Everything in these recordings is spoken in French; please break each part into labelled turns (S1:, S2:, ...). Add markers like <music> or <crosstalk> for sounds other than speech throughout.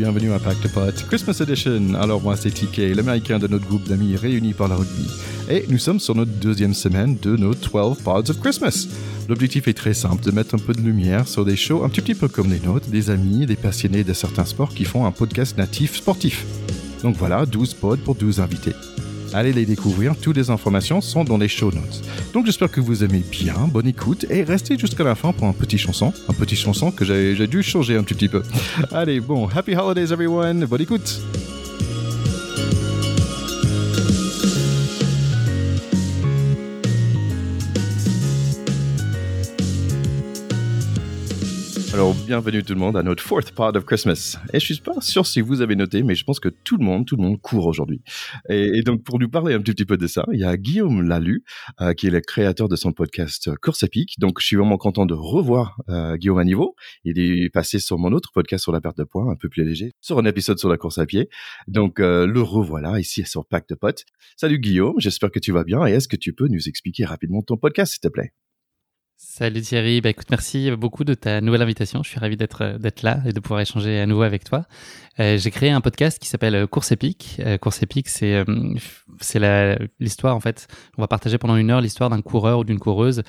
S1: bienvenue à Pack Potes Christmas Edition. Alors moi c'est TK, l'américain de notre groupe d'amis réunis par la rugby. Et nous sommes sur notre deuxième semaine de nos 12 Pods of Christmas. L'objectif est très simple, de mettre un peu de lumière sur des shows un petit, petit peu comme les nôtres, des amis, des passionnés de certains sports qui font un podcast natif sportif. Donc voilà, 12 pods pour 12 invités. Allez les découvrir, toutes les informations sont dans les show notes. Donc j'espère que vous aimez bien, bonne écoute et restez jusqu'à la fin pour un petit chanson. Un petit chanson que j'ai dû changer un petit peu. <laughs> Allez, bon, happy holidays everyone, bonne écoute Alors, bienvenue tout le monde à notre fourth part of Christmas. Et je suis pas sûr si vous avez noté, mais je pense que tout le monde, tout le monde court aujourd'hui. Et, donc, pour nous parler un petit, peu de ça, il y a Guillaume Lalu, euh, qui est le créateur de son podcast Course à pic. Donc, je suis vraiment content de revoir euh, Guillaume à niveau. Il est passé sur mon autre podcast sur la perte de poids, un peu plus léger, sur un épisode sur la course à pied. Donc, euh, le revoilà ici sur Pack de Potes. Salut Guillaume, j'espère que tu vas bien et est-ce que tu peux nous expliquer rapidement ton podcast, s'il te plaît?
S2: Salut Thierry, bah écoute, merci beaucoup de ta nouvelle invitation. Je suis ravi d'être euh, d'être là et de pouvoir échanger à nouveau avec toi. Euh, j'ai créé un podcast qui s'appelle euh, Course épique. Course épique, c'est c'est l'histoire en fait. On va partager pendant une heure l'histoire d'un coureur ou d'une coureuse,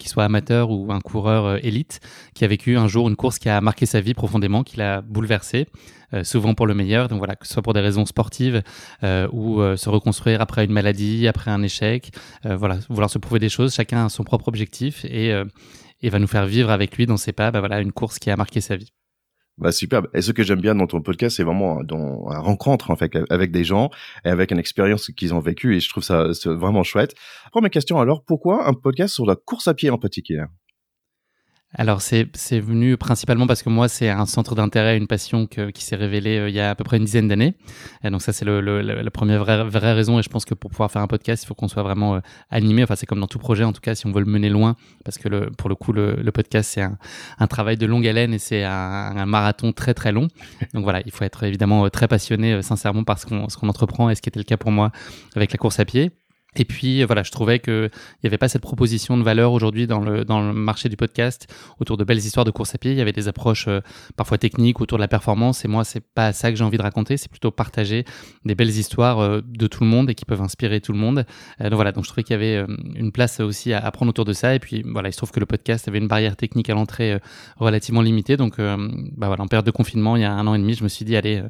S2: qui soit amateur ou un coureur élite, qui a vécu un jour une course qui a marqué sa vie profondément, qui l'a bouleversé. Souvent pour le meilleur, donc voilà, que ce soit pour des raisons sportives ou se reconstruire après une maladie, après un échec, voilà, vouloir se prouver des choses. Chacun a son propre objectif et, et va nous faire vivre avec lui dans ses pas, bah, voilà, une course qui a marqué sa vie.
S1: Bah superbe. Et ce que j'aime bien dans ton podcast, c'est vraiment dans la rencontre en fait avec des gens et avec une expérience qu'ils ont vécue et je trouve ça vraiment chouette. Première question alors, pourquoi un podcast sur la course à pied en particulier?
S2: Alors c'est venu principalement parce que moi c'est un centre d'intérêt, une passion qui s'est révélée euh, il y a à peu près une dizaine d'années. Et donc ça c'est le, la première vraie, vraie, raison et je pense que pour pouvoir faire un podcast il faut qu'on soit vraiment euh, animé. Enfin c'est comme dans tout projet en tout cas si on veut le mener loin parce que le, pour le coup le, podcast c'est un, un, travail de longue haleine et c'est un, un, marathon très très long. <laughs> Donc voilà il faut être évidemment euh, très passionné sincèrement par ce qu'on qu'on entreprend et ce qui était le cas pour moi avec la course à pied. Et puis voilà, je trouvais qu'il n'y avait pas cette proposition de valeur aujourd'hui dans le, dans le marché du podcast autour de belles histoires de course à pied. Il y avait des approches euh, parfois techniques autour de la performance. Et moi, c'est pas ça que j'ai envie de raconter. C'est plutôt partager des belles histoires euh, de tout le monde et qui peuvent inspirer tout le monde. Euh, donc voilà, donc je trouvais qu'il y avait une place aussi à, prendre autour de ça. Et puis voilà, il se trouve que le podcast avait une barrière technique à l'entrée relativement limitée. Donc bah voilà, en période de confinement, il y a un an et demi, je me suis dit allez,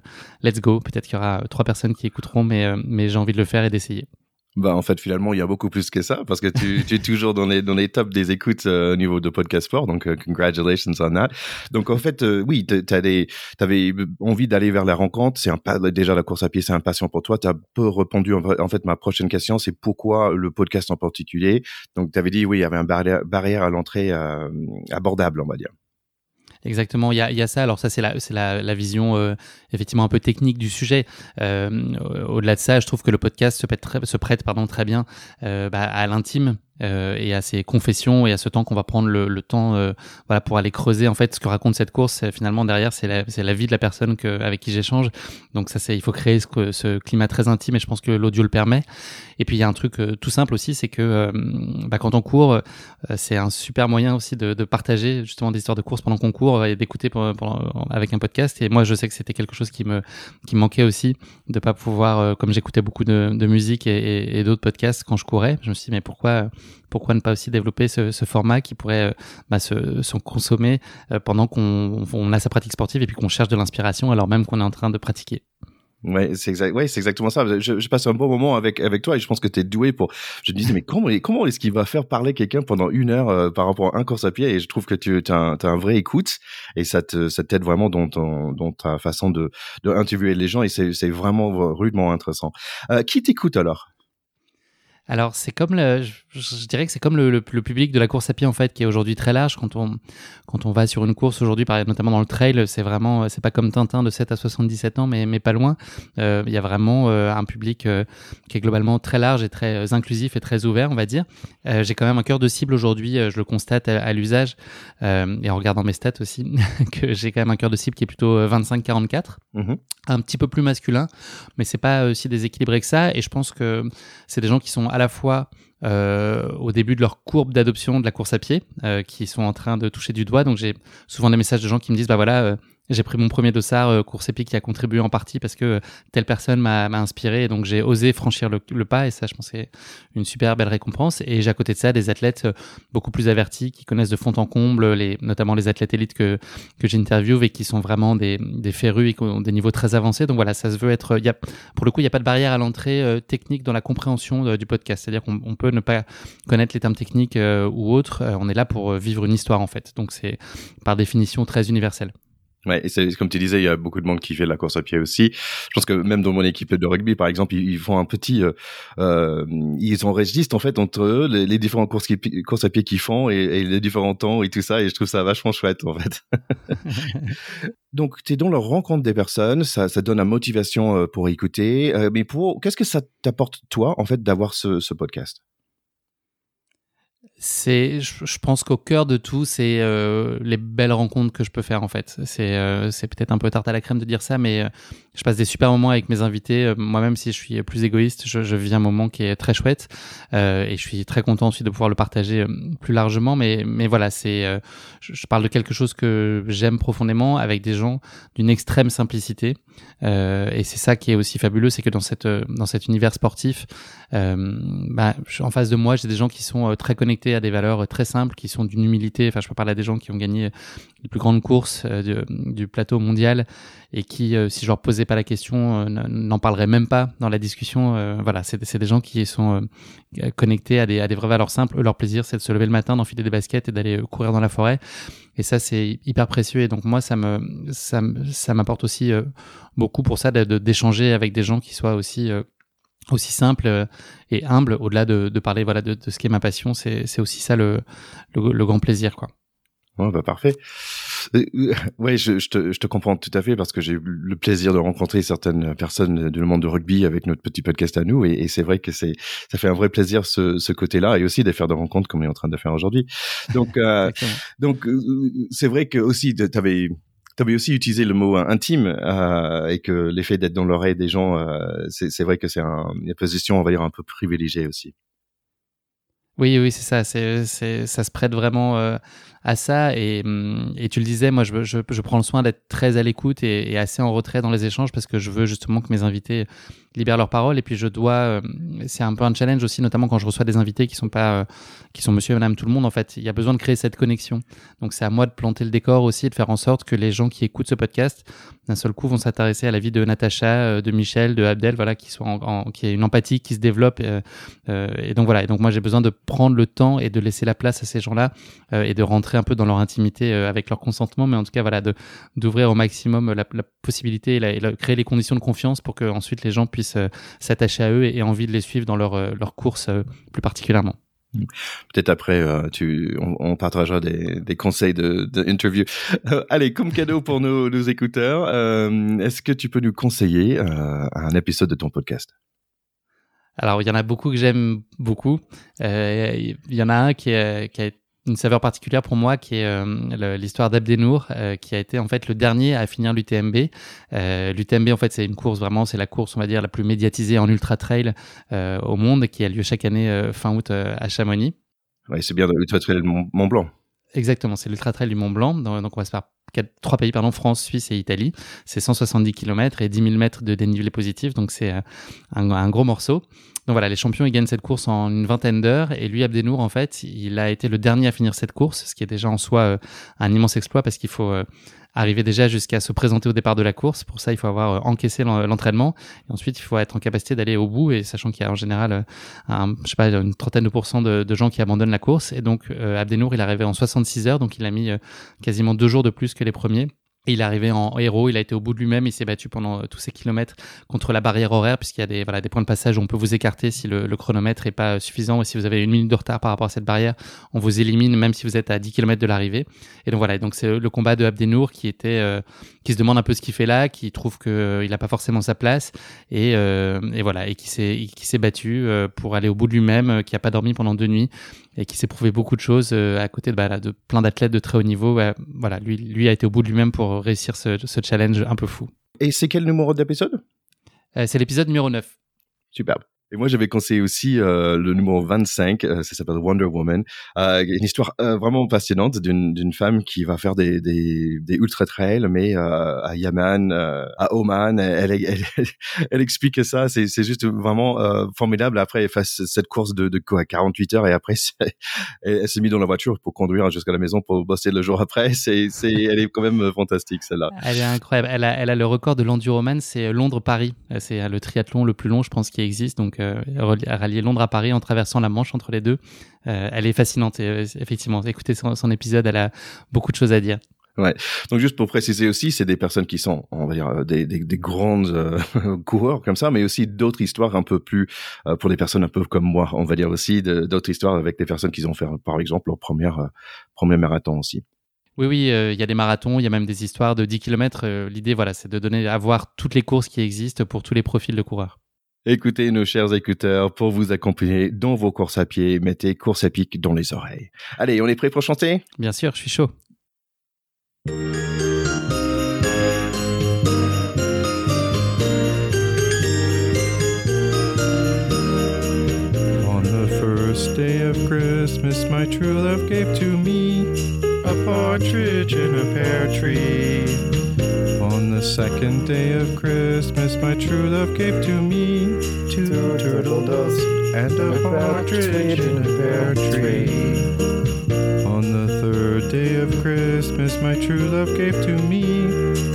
S2: let's go. Peut-être qu'il y aura trois personnes qui écouteront, mais mais j'ai envie de le faire et d'essayer.
S1: Bah en fait finalement il y a beaucoup plus que ça parce que tu, tu es toujours dans les dans les tops des écoutes euh, au niveau de podcast sport donc uh, congratulations on that. Donc en fait euh, oui tu des avais envie d'aller vers la rencontre, c'est un déjà la course à pied c'est un passion pour toi, tu as peu répondu en, fait ma prochaine question c'est pourquoi le podcast en particulier? Donc tu avais dit oui, il y avait un barrière, barrière à l'entrée euh, abordable on va dire.
S2: Exactement, il y a, y a ça. Alors ça, c'est la, la, la vision euh, effectivement un peu technique du sujet. Euh, au-delà de ça, je trouve que le podcast se prête, très, se prête pardon, très bien euh, bah, à l'intime euh, et à ces confessions et à ce temps qu'on va prendre le, le temps euh, voilà pour aller creuser en fait ce que raconte cette course. Finalement derrière c'est la, la vie de la personne que, avec qui j'échange. Donc ça c'est il faut créer ce, ce, climat très intime et je pense que l'audio le permet. Et puis il y a un truc euh, tout simple aussi c'est que euh, bah, quand on court euh, c'est un super moyen aussi de, de, partager justement des histoires de course pendant qu'on court et d'écouter avec un podcast. Et moi je sais que c'était quelque chose qui me qui manquait aussi de pas pouvoir comme j'écoutais beaucoup de, de musique et, et, et d'autres podcasts quand je courais je me suis dit mais pourquoi pourquoi ne pas aussi développer ce, format qui pourrait euh, bah, se, consommer euh, pendant qu'on on a sa pratique sportive et puis qu'on cherche de l'inspiration alors même qu'on est en train de pratiquer?
S1: Ouais, c'est exact. Ouais, exactement ça. Je, passe un bon moment avec avec toi et je pense que tu es doué pour. Je me disais mais comment comment est-ce qu'il va faire parler quelqu'un pendant une heure euh, par rapport à un course à pied? Et je trouve que tu as un, vrai écoute et ça te ça t'aide vraiment dans ta façon de interviewer les gens et c'est c'est vraiment rudement intéressant. Qui t'écoute alors?
S2: Alors c'est comme le, je, dirais que c'est comme le, le, public de la course à pied en fait qui est aujourd'hui très large. Quand on quand on va sur une course aujourd'hui notamment dans le trail c'est vraiment c'est pas comme Tintin de 7 à 77 ans mais mais pas loin. Euh, il y a vraiment euh, un public euh, qui est globalement très large et très inclusif et très ouvert on va dire. J'ai quand même un cœur de cible aujourd'hui je le constate à, l'usage et en regardant mes stats aussi <laughs> que j'ai quand même un cœur de cible qui est plutôt 25 44 mmh un petit peu plus masculin mais c'est pas aussi déséquilibré que ça et je pense que c'est des gens qui sont à la fois au début de leur courbe d'adoption de la course à pied, qui sont en train de toucher du doigt. Donc j'ai souvent des messages de gens qui me disent, bah voilà, j'ai pris mon premier dossard euh, course épique qui a contribué en partie parce que telle personne m'a inspiré. Donc j'ai osé franchir le, pas. Et ça je pense c'est une super belle récompense. Et j'ai à côté de ça des athlètes euh, beaucoup plus avertis qui connaissent de fond en comble les notamment les athlètes élites que que j'interviewe et qui sont vraiment des des férus et qui ont des niveaux très avancés. Donc voilà ça se veut être y a, pour le coup il n'y a pas de barrière à l'entrée euh, technique dans la compréhension du podcast. C'est-à-dire qu'on peut ne pas connaître les termes techniques ou autres. On est là pour vivre une histoire en fait. Donc c'est par définition très universel
S1: Ouais, et c'est comme tu disais, il y a beaucoup de monde qui fait de la course à pied aussi. Je pense que même dans mon équipe de rugby, par exemple, ils, font un petit, euh, euh, ils enregistrent en fait entre eux les, les différentes courses, à pied qu'ils font et, les différents temps et tout ça. Et je trouve ça vachement chouette en fait. <laughs> Donc, tu es dans leur rencontre des personnes, ça, ça donne la motivation euh, pour écouter. Euh, mais pour, qu'est-ce que ça t'apporte toi en fait d'avoir ce podcast?
S2: C'est, je, pense qu'au cœur de tout, c'est euh, les belles rencontres que je peux faire en fait. C'est, euh, c'est peut-être un peu tarte à la crème de dire ça, mais euh, je passe des super moments avec mes invités. Moi-même, si je suis plus égoïste, je, je vis un moment qui est très chouette et je suis très content aussi de pouvoir le partager plus largement. Mais, mais voilà, c'est, je, parle de quelque chose que j'aime profondément avec des gens d'une extrême simplicité. et c'est ça qui est aussi fabuleux, c'est que dans cette, dans cet univers sportif, bah, en face de moi, j'ai des gens qui sont très connectés à des valeurs euh, très simples qui sont d'une humilité. Enfin, je peux parler à des gens qui ont gagné les plus grandes courses euh, du, plateau mondial et qui, euh, si je leur posais pas la question, n'en parleraient même pas dans la discussion. voilà, c'est des gens qui sont connectés à des, vraies valeurs simples. leur plaisir, c'est de se lever le matin, d'enfiler des baskets et d'aller courir dans la forêt. Et ça, c'est hyper précieux. Et donc, moi, ça, ça m'apporte aussi beaucoup pour ça d'échanger avec des gens qui soient aussi aussi simple euh, et humble, au-delà de, de, parler voilà de, de ce qui est ma passion, c'est aussi ça le, le, grand plaisir quoi.
S1: Ouais, bah parfait. Euh, euh, ouais, je, je, te, je te comprends tout à fait parce que j'ai eu le plaisir de rencontrer certaines personnes du monde de rugby avec notre petit podcast à nous et, et c'est vrai que c'est ça fait un vrai plaisir ce, ce côté-là et aussi de faire des rencontres comme on est en train de faire aujourd'hui. Donc euh, <laughs> donc c'est vrai que aussi tu avais tu avais aussi utilisé le mot intime euh, et que l'effet d'être dans l'oreille des gens, euh, c'est vrai que c'est un, une position, on va dire, un peu privilégiée aussi.
S2: Oui, oui, c'est ça. C'est, ça se prête vraiment euh, à ça. Et, hum, et, tu le disais, moi, je, je, je prends le soin d'être très à l'écoute et, et, assez en retrait dans les échanges parce que je veux justement que mes invités libèrent leur parole. Et puis, je dois. Euh, c'est un peu un challenge aussi, notamment quand je reçois des invités qui sont pas, euh, qui sont Monsieur et Madame tout le monde. En fait, il y a besoin de créer cette connexion. Donc, c'est à moi de planter le décor aussi, de faire en sorte que les gens qui écoutent ce podcast, d'un seul coup, vont s'intéresser à la vie de Natacha, euh, de Michel, de Abdel, voilà, qui sont en, qui est une empathie qui se développe. et donc voilà. Et donc, moi, j'ai besoin de prendre le temps et de laisser la place à ces gens-là et de rentrer un peu dans leur intimité avec leur consentement, mais en tout cas, voilà, d'ouvrir au maximum la, possibilité et, créer les conditions de confiance pour que ensuite les gens puissent euh, s'attacher à eux et, envie de les suivre dans leur, euh, leur course plus particulièrement.
S1: Peut-être après, tu, on, partagera des, des conseils de, de <laughs> allez, comme cadeau pour nos, nos écouteurs, est-ce que tu peux nous conseiller un épisode de ton podcast?
S2: Alors, il y en a beaucoup que j'aime beaucoup. Il y en a un qui, est, qui a été une saveur particulière pour moi qui est euh, l'histoire d'Abdenour euh, qui a été en fait le dernier à finir l'UTMB. Euh, L'UTMB en fait c'est une course vraiment c'est la course on va dire la plus médiatisée en ultra trail euh, au monde qui a lieu chaque année fin août à Chamonix.
S1: Ouais, c'est bien l'ultra trail du Mont Blanc.
S2: Exactement, c'est l'ultra trail du Mont Blanc. Donc on va se faire quatre, trois pays pardon France, Suisse et Italie. C'est 170 km et 10 000 mètres de dénivelé positif donc c'est un, un gros morceau. Donc voilà, les champions, ils gagnent cette course en une vingtaine d'heures. Et lui, Abdenour, en fait, il a été le dernier à finir cette course, ce qui est déjà en soi euh, un immense exploit parce qu'il faut euh, arriver déjà jusqu'à se présenter au départ de la course. Pour ça, il faut avoir euh, encaissé l'entraînement. Et ensuite, il faut être en capacité d'aller au bout. Et sachant qu'il y a en général, je sais pas, une trentaine de pourcents de, de gens qui abandonnent la course. Et donc, Abdenour, il est arrivé en 66 heures. Donc, il a mis quasiment deux jours de plus que les premiers il est arrivé en héros, il a été au bout de lui-même, il s'est battu pendant euh, tous ces kilomètres contre la barrière horaire, puisqu'il y a des, points de passage où on peut vous écarter si le, chronomètre est pas suffisant, et si vous avez une minute de retard par rapport à cette barrière, on vous élimine même si vous êtes à 10 km de l'arrivée. Et donc voilà, donc c'est le combat de Abdenour qui était, euh, qui se demande un peu ce qu'il fait là, qui trouve qu'il euh, n'a pas forcément sa place, et, et voilà, et qui s'est, battu pour aller au bout de lui-même, qui a pas dormi pendant deux nuits, et qui s'est prouvé beaucoup de choses à côté de, bah, de plein d'athlètes de très haut niveau. voilà, lui a été au bout de lui-même pour réussir ce, challenge un peu fou.
S1: Et c'est quel numéro d'épisode?
S2: Euh, C'est l'épisode numéro 9.
S1: Superbe. Et moi, j'avais conseillé aussi euh, le numéro 25, euh, ça s'appelle Wonder Woman, euh, une histoire euh, vraiment passionnante d'une femme qui va faire des, des, des ultra trails, mais euh, à Yaman, à Oman, elle, elle, elle, <laughs> explique ça, c'est juste vraiment formidable. Après, elle fait cette course de, de quoi, 48 heures et après, <laughs> elle, s'est mise dans la voiture pour conduire jusqu'à la maison pour bosser le jour après. C'est, elle est quand même fantastique celle-là.
S2: Elle est incroyable. Elle a, elle a le record de l'enduroman, c'est Londres-Paris. C'est le triathlon le plus long, je pense, qui existe. Donc euh, rallier Londres à Paris en traversant la Manche entre les deux. Euh, elle est fascinante. Et, euh, effectivement, écoutez son, épisode, elle a beaucoup de choses à dire.
S1: Ouais. Donc juste pour préciser aussi, c'est des personnes qui sont, on va dire, des, des, des grandes <laughs> coureurs comme ça, mais aussi d'autres histoires un peu plus pour des personnes un peu comme moi, on va dire aussi d'autres histoires avec des personnes qui ont fait, par exemple, leur première premier marathon aussi.
S2: Oui, oui, il y a des marathons, il y a même des histoires de 10 km. L'idée, voilà, c'est de donner à voir toutes les courses qui existent pour tous les profils de coureurs.
S1: Écoutez, nos chers écouteurs, pour vous accompagner dans vos courses à pied, mettez course à pic dans les oreilles. Allez, on est prêt pour chanter?
S2: Bien sûr, je suis chaud.
S1: On the first day of Christmas, my true love gave to me a partridge in a pear tree. On the second day of Christmas, my true love gave to me two, two turtle doves and a partridge in a pear tree. On the third day of Christmas, my true love gave to me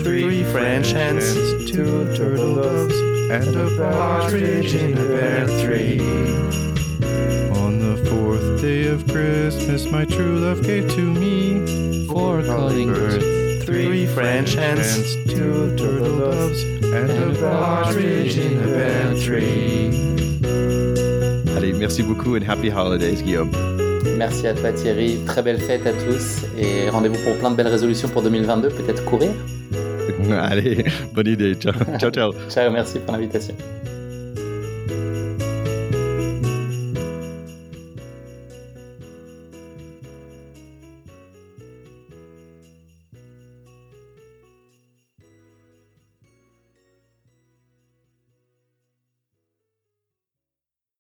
S3: three French hens, two turtle doves, and a partridge in a pear tree.
S1: On the fourth day of Christmas, my true love gave to me
S2: four calling birds
S3: three French hens, two turtle doves, and a partridge in a pear tree.
S1: Allez, merci beaucoup and happy holidays, Guillaume.
S2: Merci à toi Thierry, très belle fête à tous et rendez-vous pour plein de belles résolutions pour 2022, peut-être courir <laughs>
S1: Allez, bonne idée, ciao ciao.
S2: ciao, <laughs> merci pour l'invitation.